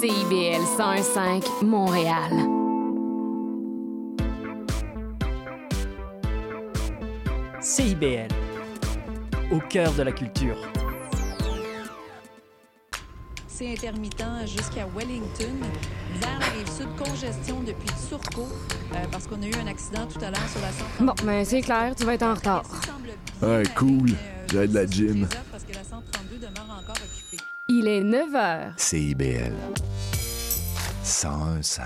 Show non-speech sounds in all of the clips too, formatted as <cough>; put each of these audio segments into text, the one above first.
CIBL 101.5 Montréal. CIBL, au cœur de la culture. C'est intermittent jusqu'à Wellington. Vers la rive sud, congestion depuis Turcot, euh, parce qu'on a eu un accident tout à l'heure sur la 132. Bon, mais c'est clair, tu vas être en retard. Ouais, cool. J'ai de la gym. Parce que la 132 demeure encore occupée. Il est 9 h. CIBL 101.5.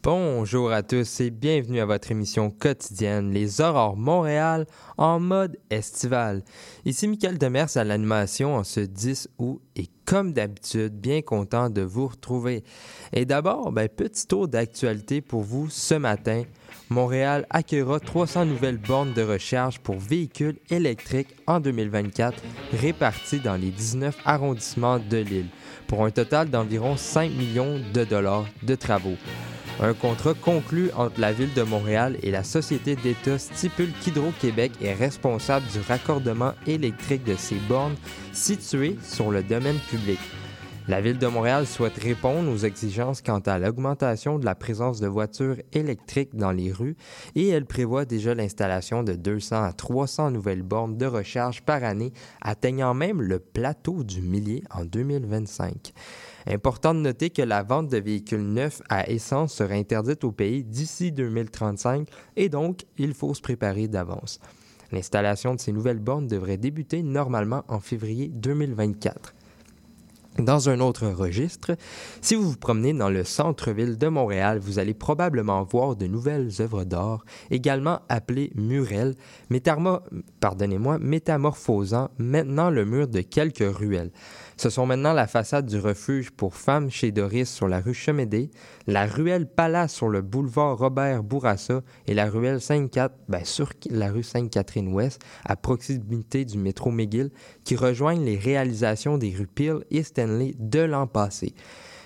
Bonjour à tous et bienvenue à votre émission quotidienne Les Aurores Montréal en mode estival. Ici Michael Demers à l'animation en ce 10 août et comme d'habitude, bien content de vous retrouver. Et d'abord, ben, petit tour d'actualité pour vous ce matin. Montréal accueillera 300 nouvelles bornes de recharge pour véhicules électriques en 2024 réparties dans les 19 arrondissements de l'île pour un total d'environ 5 millions de dollars de travaux. Un contrat conclu entre la Ville de Montréal et la Société d'État stipule qu'Hydro-Québec est responsable du raccordement électrique de ces bornes situées sur le domaine public. La Ville de Montréal souhaite répondre aux exigences quant à l'augmentation de la présence de voitures électriques dans les rues et elle prévoit déjà l'installation de 200 à 300 nouvelles bornes de recharge par année, atteignant même le plateau du millier en 2025. Important de noter que la vente de véhicules neufs à essence sera interdite au pays d'ici 2035 et donc il faut se préparer d'avance. L'installation de ces nouvelles bornes devrait débuter normalement en février 2024. Dans un autre registre, si vous vous promenez dans le centre-ville de Montréal, vous allez probablement voir de nouvelles œuvres d'art, également appelées murelles, métamorphosant maintenant le mur de quelques ruelles. Ce sont maintenant la façade du refuge pour femmes chez Doris sur la rue Chemédé, la ruelle Palace sur le boulevard Robert Bourassa et la ruelle ben, sur la rue Sainte-Catherine-Ouest, à proximité du métro McGill, qui rejoignent les réalisations des rues Peel et Stanley de l'an passé.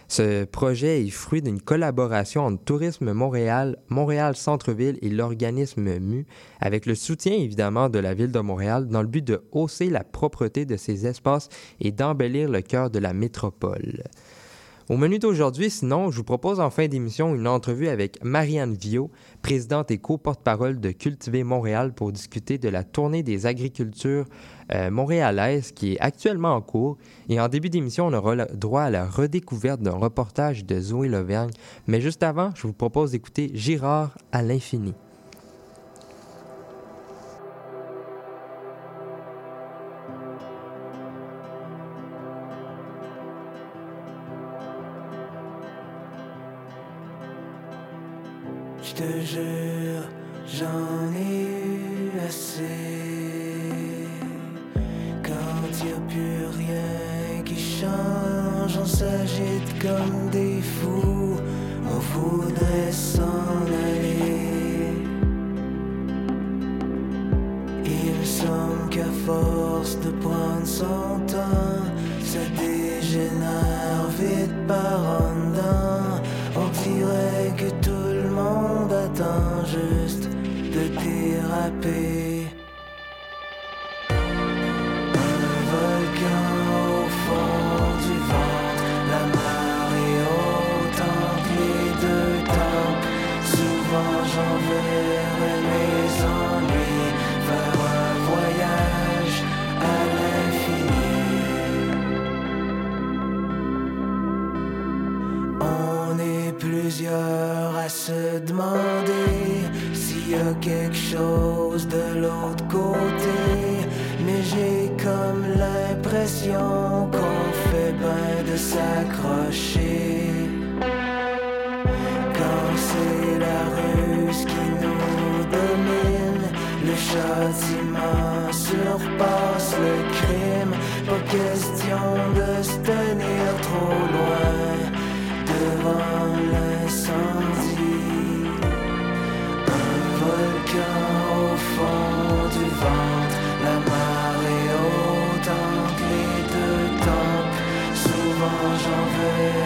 Ce projet est fruit d'une collaboration entre Tourisme Montréal, Montréal Centre-Ville et l'organisme MU, avec le soutien évidemment de la Ville de Montréal dans le but de hausser la propreté de ces espaces et d'embellir le cœur de la métropole. Au menu d'aujourd'hui, sinon, je vous propose en fin d'émission une entrevue avec Marianne Viau, présidente et co-porte-parole de Cultiver Montréal pour discuter de la tournée des agricultures euh, montréalaises qui est actuellement en cours. Et en début d'émission, on aura le droit à la redécouverte d'un reportage de Zoé Levergne. Mais juste avant, je vous propose d'écouter Girard à l'infini. Quelque chose de l'autre côté. Mais j'ai comme l'impression qu'on fait bien de s'accrocher. Quand c'est la ruse qui nous domine, le châtiment surpasse le crime. Pas question de se tenir trop loin devant l'incendie. Au fond du ventre, la marée haute les deux temps. Souvent j'enverrai mes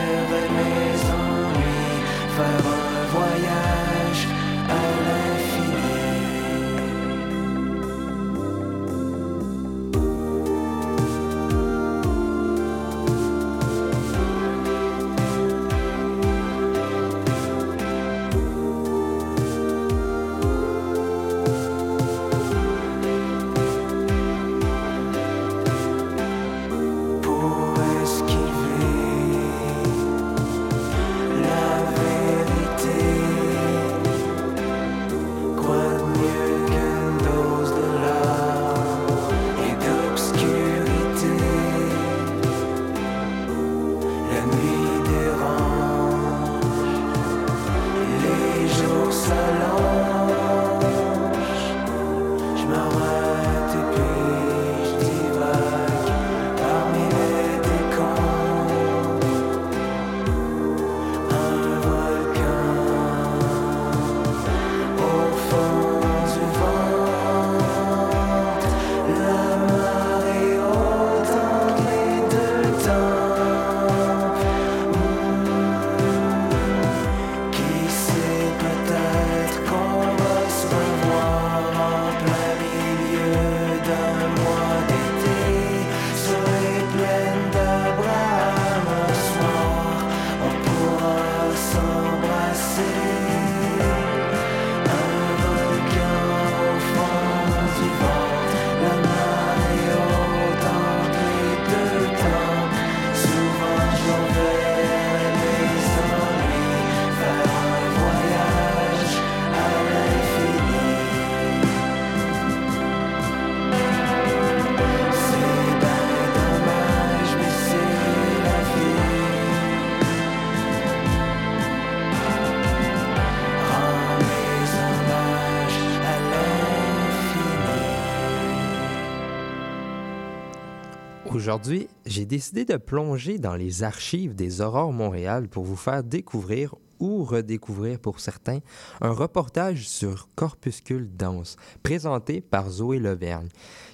Aujourd'hui, j'ai décidé de plonger dans les archives des Aurores Montréal pour vous faire découvrir ou redécouvrir pour certains un reportage sur Corpuscule Danse présenté par Zoé Levergne.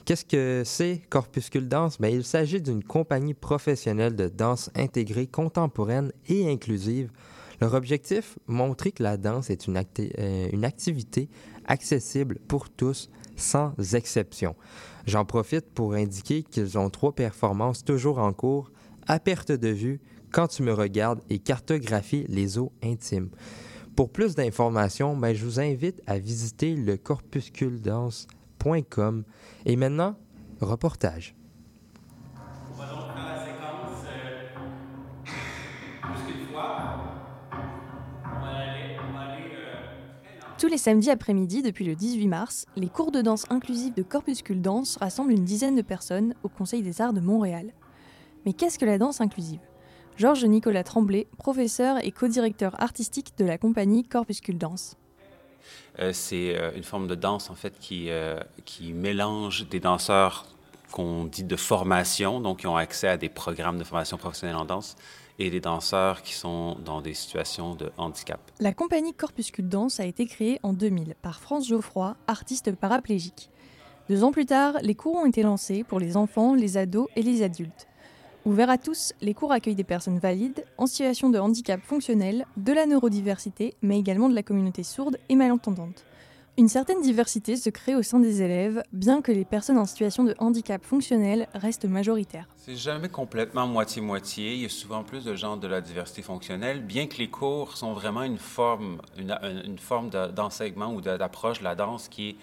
Qu'est-ce que c'est Corpuscule Danse? Bien, il s'agit d'une compagnie professionnelle de danse intégrée, contemporaine et inclusive. Leur objectif, montrer que la danse est une, euh, une activité accessible pour tous, sans exception. J'en profite pour indiquer qu'ils ont trois performances toujours en cours, à perte de vue, quand tu me regardes et cartographie les eaux intimes. Pour plus d'informations, ben, je vous invite à visiter le corpusculedance.com. Et maintenant, reportage. Tous les samedis après-midi, depuis le 18 mars, les cours de danse inclusive de Corpuscule Danse rassemblent une dizaine de personnes au Conseil des arts de Montréal. Mais qu'est-ce que la danse inclusive? Georges Nicolas Tremblay, professeur et co-directeur artistique de la compagnie Corpuscule Danse. Euh, c'est euh, une forme de danse en fait qui, euh, qui mélange des danseurs qu'on dit de formation, donc qui ont accès à des programmes de formation professionnelle en danse, et des danseurs qui sont dans des situations de handicap. La compagnie Corpuscule Danse a été créée en 2000 par France Geoffroy, artiste paraplégique. Deux ans plus tard, les cours ont été lancés pour les enfants, les ados et les adultes. Ouverts à tous, les cours accueillent des personnes valides, en situation de handicap fonctionnel, de la neurodiversité, mais également de la communauté sourde et malentendante. Une certaine diversité se crée au sein des élèves, bien que les personnes en situation de handicap fonctionnel restent majoritaires. C'est jamais complètement moitié-moitié. Il y a souvent plus de gens de la diversité fonctionnelle, bien que les cours sont vraiment une forme, une, forme d'enseignement ou d'approche de la danse qui est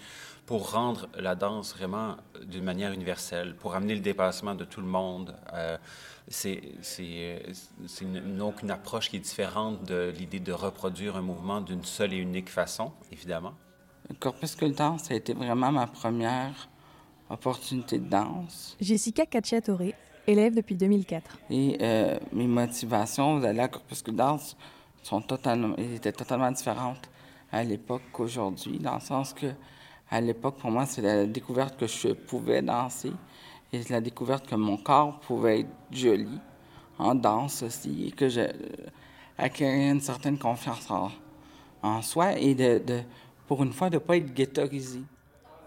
pour rendre la danse vraiment d'une manière universelle, pour amener le dépassement de tout le monde. Euh, c'est donc une approche qui est différente de l'idée de reproduire un mouvement d'une seule et unique façon, évidemment. Corpuscule Danse a été vraiment ma première opportunité de danse. Jessica Cacciatore, élève depuis 2004. Et euh, mes motivations d'aller à Corpuscule Danse sont totalement, étaient totalement différentes à l'époque qu'aujourd'hui, dans le sens que à l'époque, pour moi, c'est la découverte que je pouvais danser et la découverte que mon corps pouvait être joli en danse aussi et que je acquérais une certaine confiance en, en soi et de, de pour une fois, de ne pas être ghettoisé.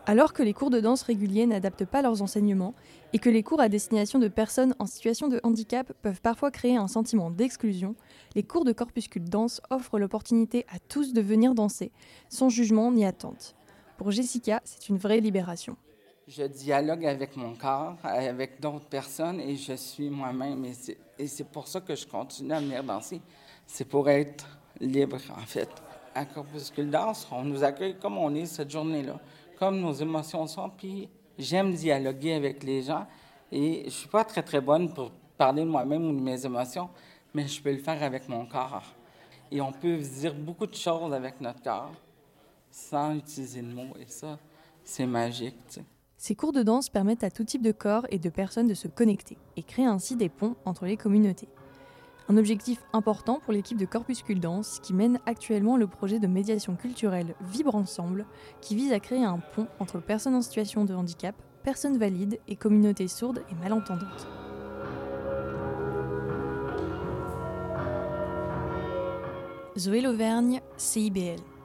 Alors que les cours de danse réguliers n'adaptent pas leurs enseignements et que les cours à destination de personnes en situation de handicap peuvent parfois créer un sentiment d'exclusion, les cours de corpuscule danse offrent l'opportunité à tous de venir danser, sans jugement ni attente. Pour Jessica, c'est une vraie libération. Je dialogue avec mon corps, avec d'autres personnes et je suis moi-même. Et c'est pour ça que je continue à venir danser. C'est pour être libre, en fait à Corpuscule Danse, on nous accueille comme on est cette journée-là, comme nos émotions sont. Puis j'aime dialoguer avec les gens et je suis pas très très bonne pour parler de moi-même ou de mes émotions, mais je peux le faire avec mon corps. Et on peut dire beaucoup de choses avec notre corps sans utiliser de mots. Et ça, c'est magique. Ces cours de danse permettent à tout type de corps et de personnes de se connecter et créent ainsi des ponts entre les communautés. Un objectif important pour l'équipe de Corpuscule Danse qui mène actuellement le projet de médiation culturelle Vibre Ensemble qui vise à créer un pont entre personnes en situation de handicap, personnes valides et communautés sourdes et malentendantes. Zoé Lauvergne, CIBL.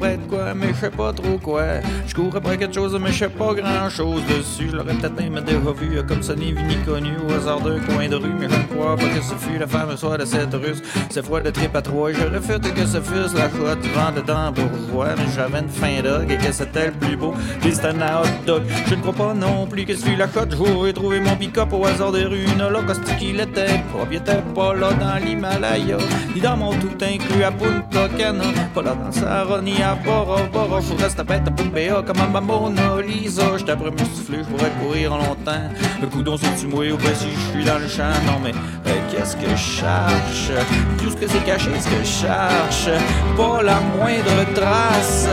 Mais je sais pas trop quoi. Je cours après quelque chose, mais je sais pas grand chose dessus. Je l'aurais peut-être même déjà vu, comme ça ni vu ni connu, au hasard d'un coin de rue. Mais je crois pas que ce fût la femme soit de cette russe. C'est froid de trip à trois, je refuse que ce fût la cote vent dedans voir. Mais j'avais une fin dog et que c'était le plus beau. Puis un hot dog. Je ne crois pas non plus que celui la cote. J'aurais trouvé mon pick-up au hasard des rues. Non, là, qu'il était était pas là dans l'Himalaya. Ni dans mon tout inclus à Punta Cana. Pas là dans ni à Bora, Bora. Je reste à bête un peu béa comme un Mona Lisa. Je t'apprends me souffler, je pourrais courir longtemps. Le coudon, c'est-tu mouillé ou ben si je suis dans le champ? Non, mais euh, qu'est-ce que je cherche? Tout ce que c'est caché, ce que je cherche. Pas la moindre trace.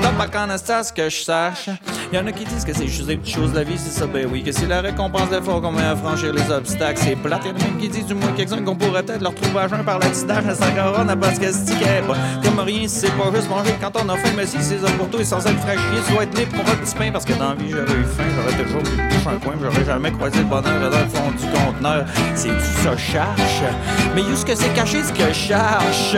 Stop à ce que je sache? Y'en a qui disent que c'est juste des petites choses de la vie, c'est ça, ben oui. Que c'est la récompense d'effort qu'on met à franchir les obstacles. C'est plate, y'en a même qui disent du moins quelqu'un qu'on pourrait peut-être leur trouver à jeun par l'accident. Ça n'a pas ce que c'est pas. Comme rien, c'est pas juste manger quand on a faim, mais si c'est ça pour toi, sans être dois être libre pour un petit pain. Parce que dans vie, j'aurais eu faim, j'aurais toujours eu bouche un coin, j'aurais jamais croisé le bonheur dans le fond du conteneur. C'est tout ça, cherche. Mais où ce que c'est caché, ce que je cherche?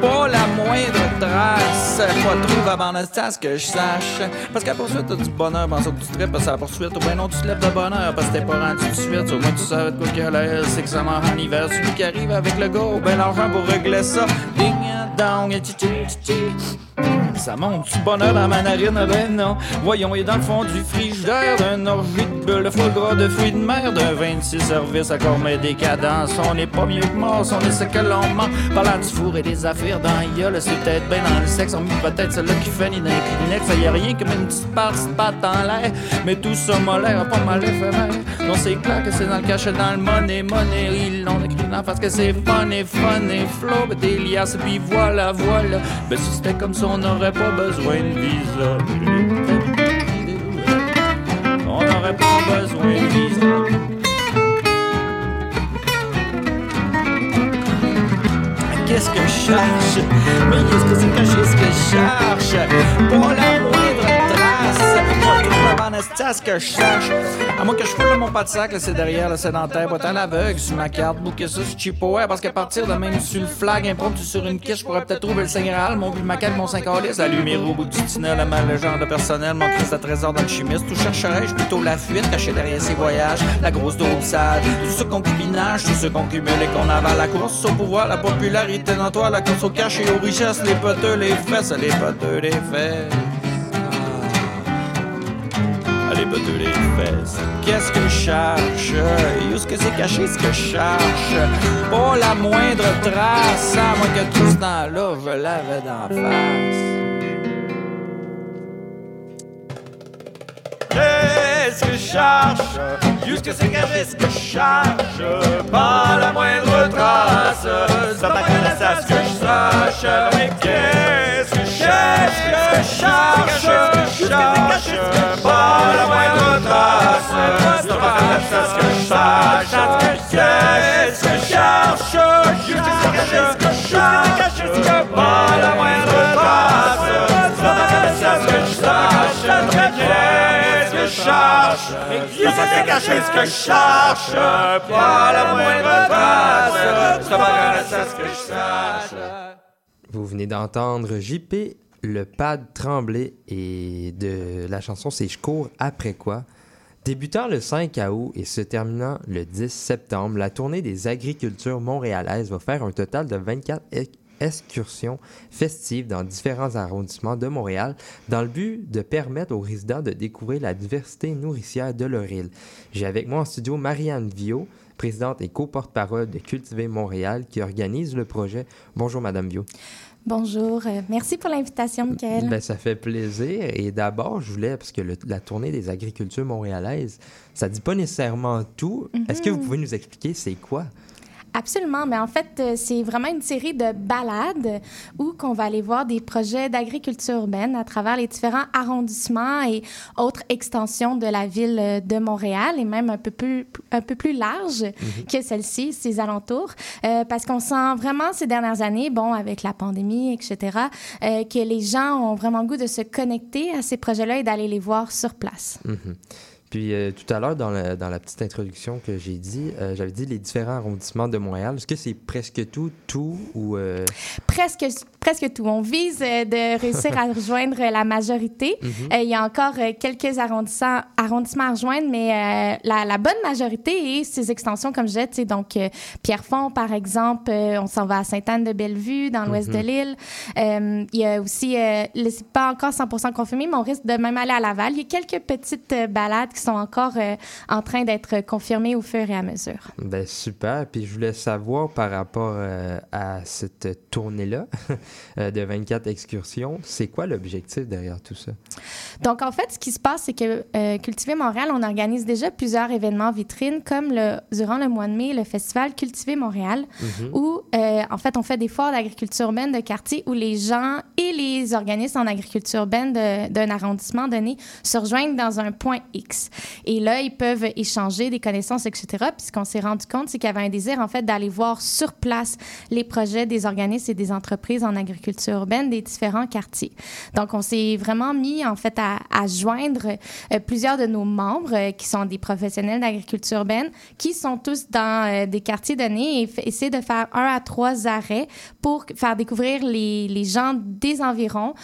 Pas la moindre trace. Pas trouve avant ce que je sache. Parce qu'à poursuite, t'as du bonheur, pense que tu tripes, c'est la poursuite. Ou ben non, tu te lèves de bonheur parce que t'es pas rendu de suite. Au moins, tu savais de quoi a c'est que ça meurt en hiver. Celui qui arrive avec le go, ben l'argent pour régler ça. Ding dong, et ça monte du bonheur dans ma narine, ben non. Voyons, et dans le fond du frigidaire, d'un orgie de bulle, foie gras de fruits de mer, d'un 26 services à mais décadence. On n'est pas mieux que mort, on est ce que l'on ment. Parlant du four et des affaires dans gueule, c'est peut-être bien dans le sexe. On met peut-être celle-là qui fait ni dans les. Ça y a rien comme une petite de patte en l'air. Mais tout ça m'a l'air pas mal éphémère. Non, c'est clair que c'est dans le cachet, dans le money, money. Ils l'ont écrit là parce que c'est fun et fun et flow. des liasses, puis voilà, voilà. Ben si c'était comme ça, on pas besoin de visa. On n'aurait pas besoin de visa. Qu'est-ce que je cherche? Mais qu'est-ce que c'est que je cherche? Pour la moindre à ce que je sache. À moins que je foule mon pas de sac, c'est derrière le sédentaire, boîte à l'aveugle sur ma carte, bouquet ça sur Chipo, ouais, parce qu'à partir de même sur le flag, impromptu sur une quiche, je pourrais peut-être trouver le Saint mon but, ma quête, mon 5 la lumière au bout du tunnel, mal genre de personnel, mon Christ à trésor dans le tout chercherais-je plutôt la fuite cachée derrière ses voyages, la grosse sale, tout ce concubinage, tout ce qu'on cumule et qu'on avale, la course au pouvoir, la popularité dans toi, la course au cash et aux richesses, les poteux, les fesses, les poteux, les fesses. Allez, de les fesses. Qu'est-ce que je cherche? Où est-ce que c'est caché ce que je cherche? Pas la moindre trace, à moins que tout ce temps-là, je l'avais d'en face. Qu'est-ce que je cherche? Où est-ce que c'est caché ce que je cherche? Pas la moindre trace, ça m'intéresse à ce que je sache. Mais qu'est-ce que je cherche? Qu'est-ce que je cherche? Vous venez d'entendre JP le pad tremblé et de la chanson c'est Je cours après quoi? Débutant le 5 août et se terminant le 10 septembre, la tournée des agricultures montréalaises va faire un total de 24 excursions festives dans différents arrondissements de Montréal dans le but de permettre aux résidents de découvrir la diversité nourricière de leur île. J'ai avec moi en studio Marianne Viau, présidente et co-porte-parole de Cultiver Montréal, qui organise le projet. Bonjour Madame Viau. Bonjour, euh, merci pour l'invitation, Michael. Ben, ça fait plaisir. Et d'abord, je voulais, parce que la tournée des agricultures montréalaises, ça dit pas nécessairement tout. Est-ce que vous mhm. pouvez nous expliquer c'est quoi? Absolument, mais en fait, euh, c'est vraiment une série de balades où qu'on va aller voir des projets d'agriculture urbaine à travers les différents arrondissements et autres extensions de la ville euh, de Montréal et même un peu plus, un peu plus large mhm. que celle-ci, ses alentours, euh, parce qu'on sent vraiment ces dernières années, bon, avec la pandémie, etc., que les gens ont vraiment le goût de se connecter à ces projets-là et d'aller les voir sur place. Mhm. Puis euh, tout à l'heure, dans la, dans la, petite introduction que j'ai dit, euh, j'avais dit les différents arrondissements de Montréal. Est-ce que c'est presque tout, tout ou... Euh? Presque, presque tout. On vise de réussir à <laughs> rejoindre la majorité. Mhm. il y a encore quelques arrondissements, arrondissements à rejoindre, mais la, la, bonne majorité est ces extensions, comme je disais, donc Pierrefonds, par exemple, on s'en va à Sainte-Anne-de-Bellevue, dans l'ouest de mhm. l'île. il y a aussi, c'est pas encore 100 confirmé, mais on risque de même aller à Laval. Il y a quelques petites balades qui sont encore euh, en train d'être confirmés au fur et à mesure. Ben super. Puis je voulais savoir par rapport euh, à cette tournée-là <laughs> euh, de 24 excursions, c'est quoi l'objectif derrière tout ça? Donc, en fait, ce qui se passe, c'est que Cultiver Montréal, on organise déjà plusieurs événements vitrines, comme le, durant le mois de mai, le festival Cultiver Montréal, Mhm. où, en fait, on fait des foires d'agriculture urbaine de quartier où les gens et les organismes en agriculture urbaine de- d'un arrondissement donné se rejoignent dans un point X. Et là, ils peuvent échanger des connaissances, etc. Puis ce qu'on s'est rendu compte, c'est qu'il y avait un désir, en fait, d'aller voir sur place les projets des organismes et des entreprises en agriculture urbaine des différents quartiers. Donc, on s'est vraiment mis, en fait, à, joindre euh, plusieurs de nos membres euh, qui sont des professionnels d'agriculture urbaine, qui sont tous dans euh, des quartiers donnés et essayer de faire un à trois arrêts pour faire découvrir les gens des environs.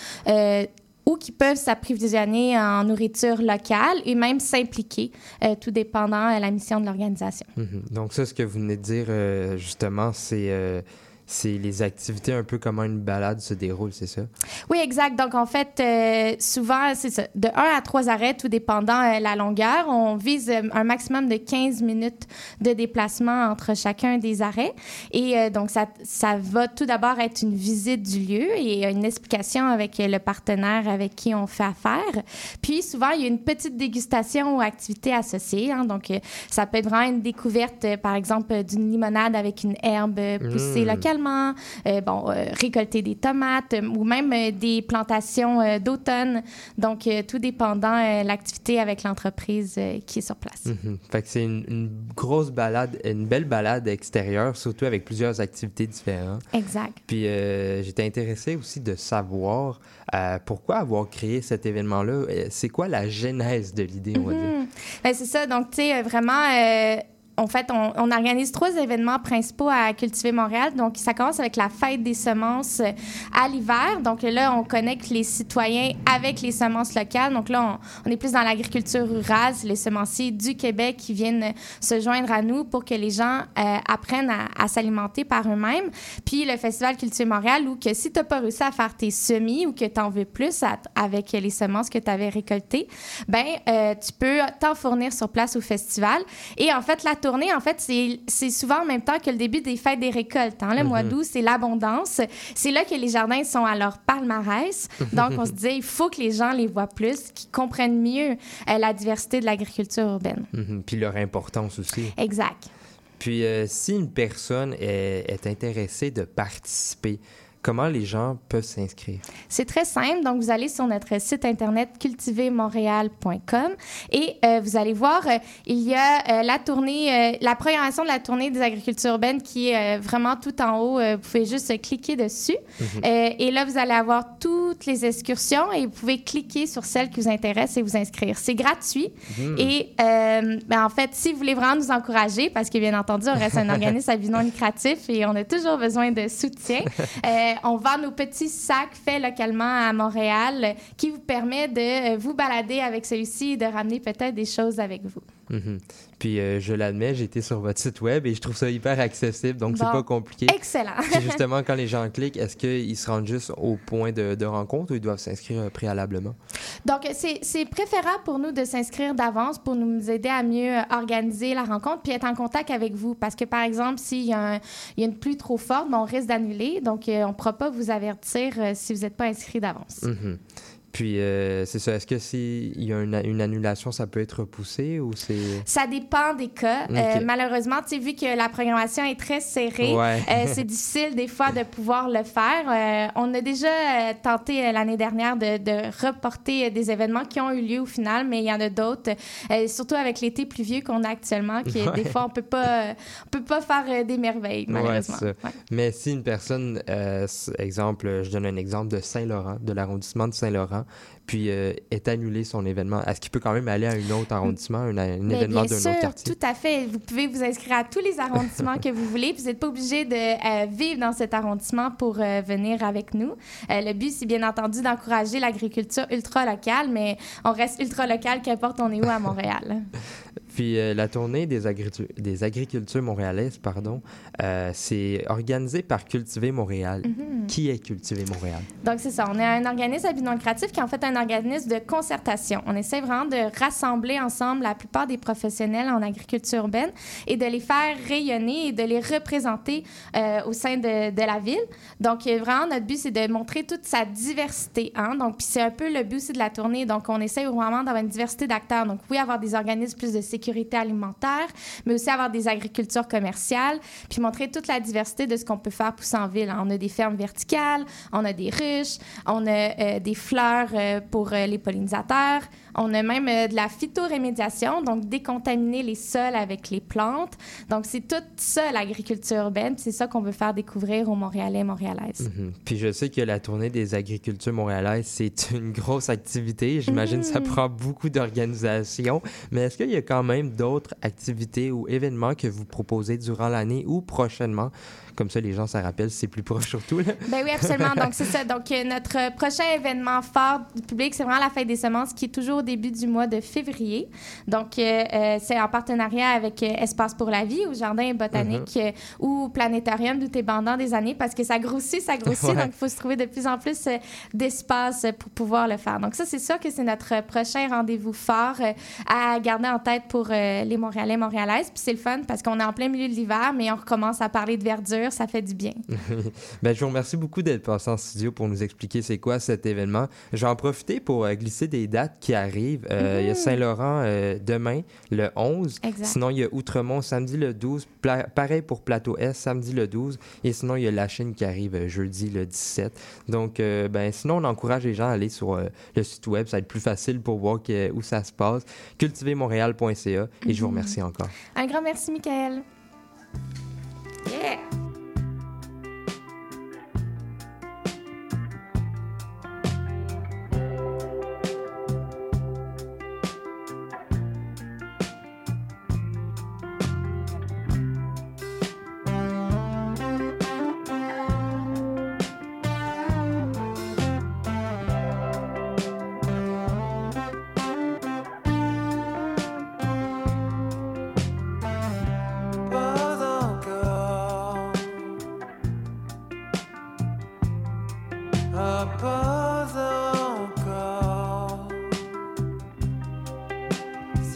Euh, ou qui peuvent s'approvisionner en nourriture locale et même s'impliquer, euh, tout dépendant de la mission de l'organisation. Mhm. Donc ça, ce que vous venez de dire, euh, justement, c'est euh, c'est les activités un peu comment une balade se déroule, c'est ça? Oui, exact. Donc, en fait, euh, souvent, c'est ça. De 1 à 3 arrêts, tout dépendant euh, la longueur. On vise euh, un maximum de 15 minutes de déplacement entre chacun des arrêts. Et euh, donc, ça, ça va tout d'abord être une visite du lieu et une explication avec le partenaire avec qui on fait affaire. Puis, souvent, il y a une petite dégustation ou activité associée. hein. Donc, ça peut être vraiment une découverte, par exemple, d'une limonade avec une herbe poussée Mm. localement, euh, bon, euh, récolter des tomates euh, ou même des plantations d'automne. Donc, tout dépendant l'activité avec l'entreprise qui est sur place. Mhm. Fait que c'est une, une grosse balade, une belle balade extérieure, surtout avec plusieurs activités différentes. Exact. Puis euh, j'étais intéressé aussi de savoir euh, pourquoi avoir créé cet événement-là? C'est quoi la genèse de l'idée, on va dire? Mhm. Ben, c'est ça. Donc, tu sais, vraiment, euh, en fait, on, on organise trois événements principaux à Cultiver Montréal. Donc, ça commence avec la fête des semences euh, à l'hiver. Donc, là, on connecte les citoyens avec les semences locales. Donc, là, on, on est plus dans l'agriculture rurale. C'est les semenciers du Québec qui viennent se joindre à nous pour que les gens euh, apprennent à, à s'alimenter par eux-mêmes. Puis, le Festival Cultiver Montréal, où que si tu n'as pas réussi à faire tes semis ou que tu en veux plus à- avec les semences que tu avais récoltées, ben euh, tu peux t'en fournir sur place au festival. Et en fait, la tournée, en fait, c'est souvent en même temps que le début des fêtes des récoltes. hein. Le mois Mhm. d'août, c'est l'abondance. C'est là que les jardins sont à leur palmarès. Donc, on se dit, il faut que les gens les voient plus, qu'ils comprennent mieux euh, la diversité de l'agriculture urbaine. Mhm. Puis leur importance aussi. Exact. Puis euh, si une personne est, est intéressée de participer, comment les gens peuvent s'inscrire? C'est très simple. Donc, vous allez sur notre site internet cultivermontréal.com et euh, vous allez voir, euh, il y a euh, la tournée, la programmation de la tournée des agricultures urbaines qui est vraiment tout en haut. Vous pouvez juste cliquer dessus. Mhm. Et là, vous allez avoir toutes les excursions et vous pouvez cliquer sur celle qui vous intéresse et vous inscrire. C'est gratuit. Mhm. Et ben, en fait, si vous voulez vraiment nous encourager, parce que bien entendu, on reste un <laughs> organisme à but non lucratif et on a toujours besoin de soutien, <laughs> on vend nos petits sacs faits localement à Montréal euh, qui vous permet de euh, vous balader avec celui-ci et de ramener peut-être des choses avec vous. Mhm. Puis euh, je l'admets, j'ai été sur votre site web et je trouve ça hyper accessible, donc c'est pas compliqué. Excellent. Puis <laughs> justement, quand les gens cliquent, est-ce qu'ils se rendent juste au point de, de rencontre ou ils doivent s'inscrire euh, préalablement? Donc, c'est c'est préférable pour nous de s'inscrire d'avance pour nous aider à mieux euh, organiser la rencontre puis être en contact avec vous. Parce que, par exemple, s'il y, y a une pluie trop forte, ben, on risque d'annuler. Donc, euh, on ne pourra pas vous avertir euh, si vous n'êtes pas inscrit d'avance. Mhm. Puis euh, c'est ça, est-ce que s'il y a une, une annulation, ça peut être repoussé ou c'est... Ça dépend des cas. Euh, malheureusement, tu sais, vu que la programmation est très serrée, Ouais. euh, c'est <laughs> difficile des fois de pouvoir le faire. On a déjà tenté l'année dernière de, de reporter des événements qui ont eu lieu au final, mais il y en a d'autres, surtout avec l'été pluvieux qu'on a actuellement, qui Ouais. des fois on peut pas, on peut pas faire des merveilles malheureusement. Ouais. Mais si une personne, exemple, je donne un exemple de Saint-Laurent, de l'arrondissement de Saint-Laurent, puis euh, est annulé son événement, est-ce qu'il peut quand même aller à un autre arrondissement, un, événement d'un autre quartier? tout à fait. Vous pouvez vous inscrire à tous les arrondissements que vous voulez. Vous n'êtes pas obligé de euh, vivre dans cet arrondissement pour euh, venir avec nous. Le but, c'est bien entendu d'encourager l'agriculture ultra locale, mais on reste ultra local, qu'importe on est où à Montréal? <laughs> Puis euh, la tournée des, des agricultures montréalaises, pardon, euh, c'est organisé par Cultiver Montréal. Mhm. Qui est Cultiver Montréal? Donc, c'est ça. On est un organisme à but non lucratif qui est en fait un organisme de concertation. On essaie vraiment de rassembler ensemble la plupart des professionnels en agriculture urbaine et de les faire rayonner et de les représenter euh, au sein de, de la ville. Donc, vraiment, notre but, c'est de montrer toute sa diversité. Hein? Donc, puis c'est un peu le but aussi de la tournée. Donc, on essaie vraiment d'avoir une diversité d'acteurs. Donc, oui, avoir des organismes plus de sécurité alimentaire, mais aussi avoir des agricultures commerciales, puis montrer toute la diversité de ce qu'on peut faire pousser en ville. On a des fermes verticales, on a des ruches, on a euh, des fleurs euh, pour euh, les pollinisateurs, on a même euh, de la phytorémédiation, donc décontaminer les sols avec les plantes. Donc, c'est tout ça, l'agriculture urbaine, c'est ça qu'on veut faire découvrir aux Montréalais et Montréalaises. Mhm. Puis je sais que la tournée des agricultures montréalaises, c'est une grosse activité. J'imagine que ça Mhm. prend beaucoup d'organisation. Mais est-ce qu'il y a quand même d'autres activités ou événements que vous proposez durant l'année ou prochainement? Comme ça, les gens s'en rappellent, c'est plus proche surtout. Là. Ben oui, absolument. <laughs> Donc, c'est ça. Donc, euh, notre prochain événement phare du public, c'est vraiment la fête des semences qui est toujours début du mois de février. Donc, euh, euh, c'est en partenariat avec euh, Espace pour la vie ou Jardin botanique euh, ou Planétarium d'où t'es bandant des années parce que ça grossit, ça grossit. <laughs> Ouais. Donc, il faut se trouver de plus en plus d'espace pour pouvoir le faire. Donc, ça, c'est sûr que c'est notre prochain rendez-vous euh, à garder en tête pour les Montréalais, Montréalaises. Puis c'est le fun parce qu'on est en plein milieu de l'hiver, mais on recommence à parler de verdure. Ça fait du bien. <laughs> ben, je vous remercie beaucoup d'être passé en studio pour nous expliquer c'est quoi cet événement. Je vais en profiter pour euh, glisser des dates qui arrivent. Euh, Il y a Mhm. Saint-Laurent euh, demain, le 11. Exact. Sinon, il y a Outremont samedi le 12. Pla- pareil pour Plateau S samedi le 12. Et sinon, il y a La Chine qui arrive euh, jeudi le 17. Donc, euh, ben, sinon, on encourage les gens à aller sur le site web. Ça va être plus facile pour voir que- où ça se passe. cultivermontréal.ca. Et je vous Mhm. remercie encore. Un grand merci, Michael. Yeah!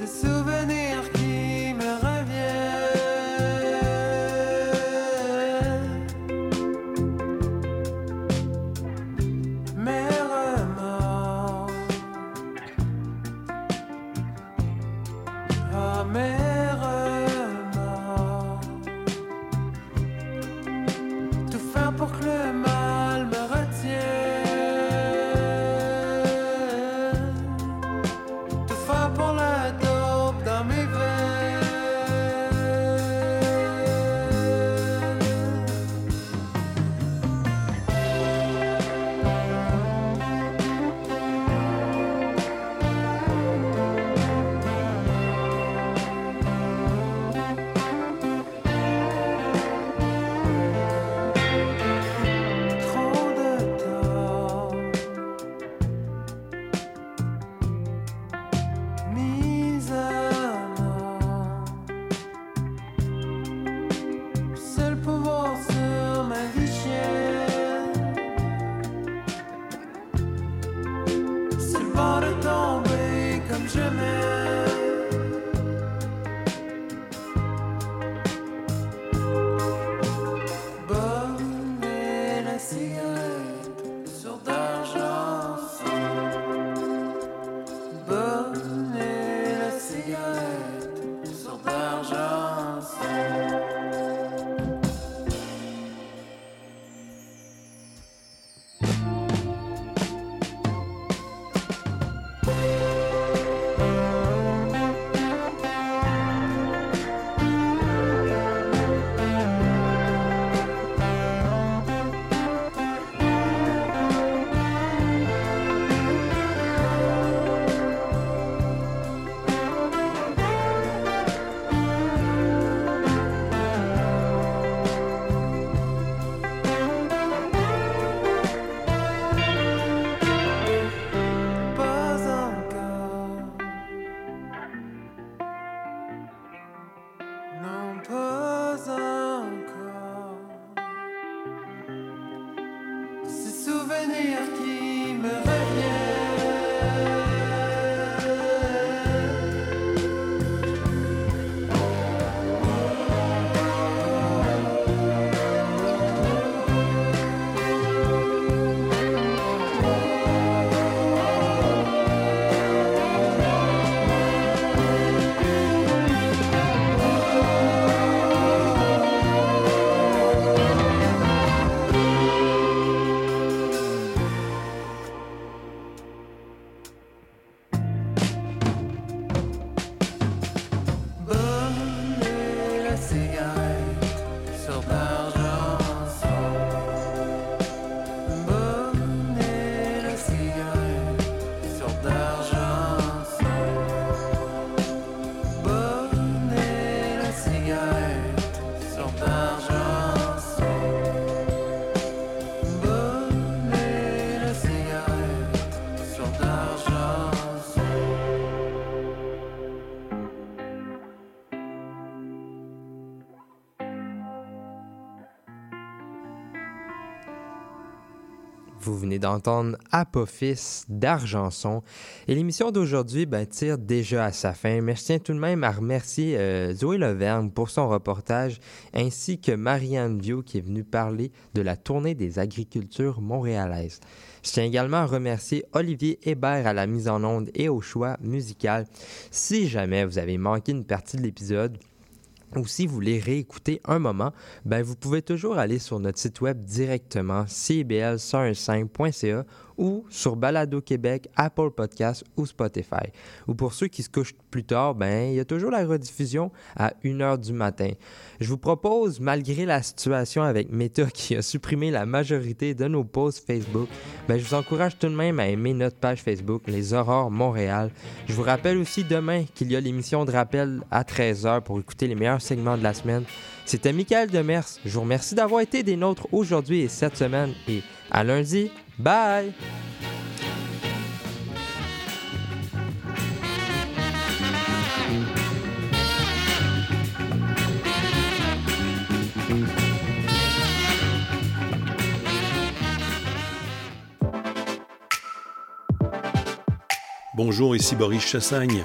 Ces d'entendre Apophis d'Argenson. Et l'émission d'aujourd'hui ben, tire déjà à sa fin, mais je tiens tout de même à remercier euh, Zoé Levergne pour son reportage, ainsi que Marianne Viau qui est venue parler de la tournée des agricultures montréalaises. Je tiens également à remercier Olivier Hébert à la mise en onde et au choix musical. Si jamais vous avez manqué une partie de l'épisode, ou si vous voulez réécouter un moment, ben vous pouvez toujours aller sur notre site web directement, cibl115.ca ou sur Balado Québec, Apple Podcasts ou Spotify. Ou pour ceux qui se couchent plus tard, ben il y a toujours la rediffusion à 1h du matin. Je vous propose, malgré la situation avec Meta qui a supprimé la majorité de nos posts Facebook, ben je vous encourage tout de même à aimer notre page Facebook, Les Aurores Montréal. Je vous rappelle aussi demain qu'il y a l'émission de rappel à 13h pour écouter les meilleurs segments de la semaine. C'était Michael Demers. Je vous remercie d'avoir été des nôtres aujourd'hui et cette semaine et à lundi. Bye! Bonjour, ici Boris Chassagne.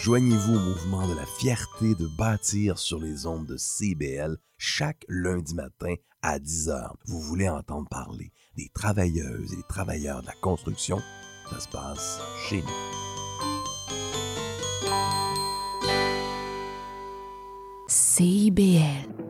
Joignez-vous au mouvement de la fierté de bâtir sur les ondes de CBL chaque lundi matin à 10h. Vous voulez entendre parler des travailleuses et des travailleurs de la construction? Ça se passe chez nous. CIBL.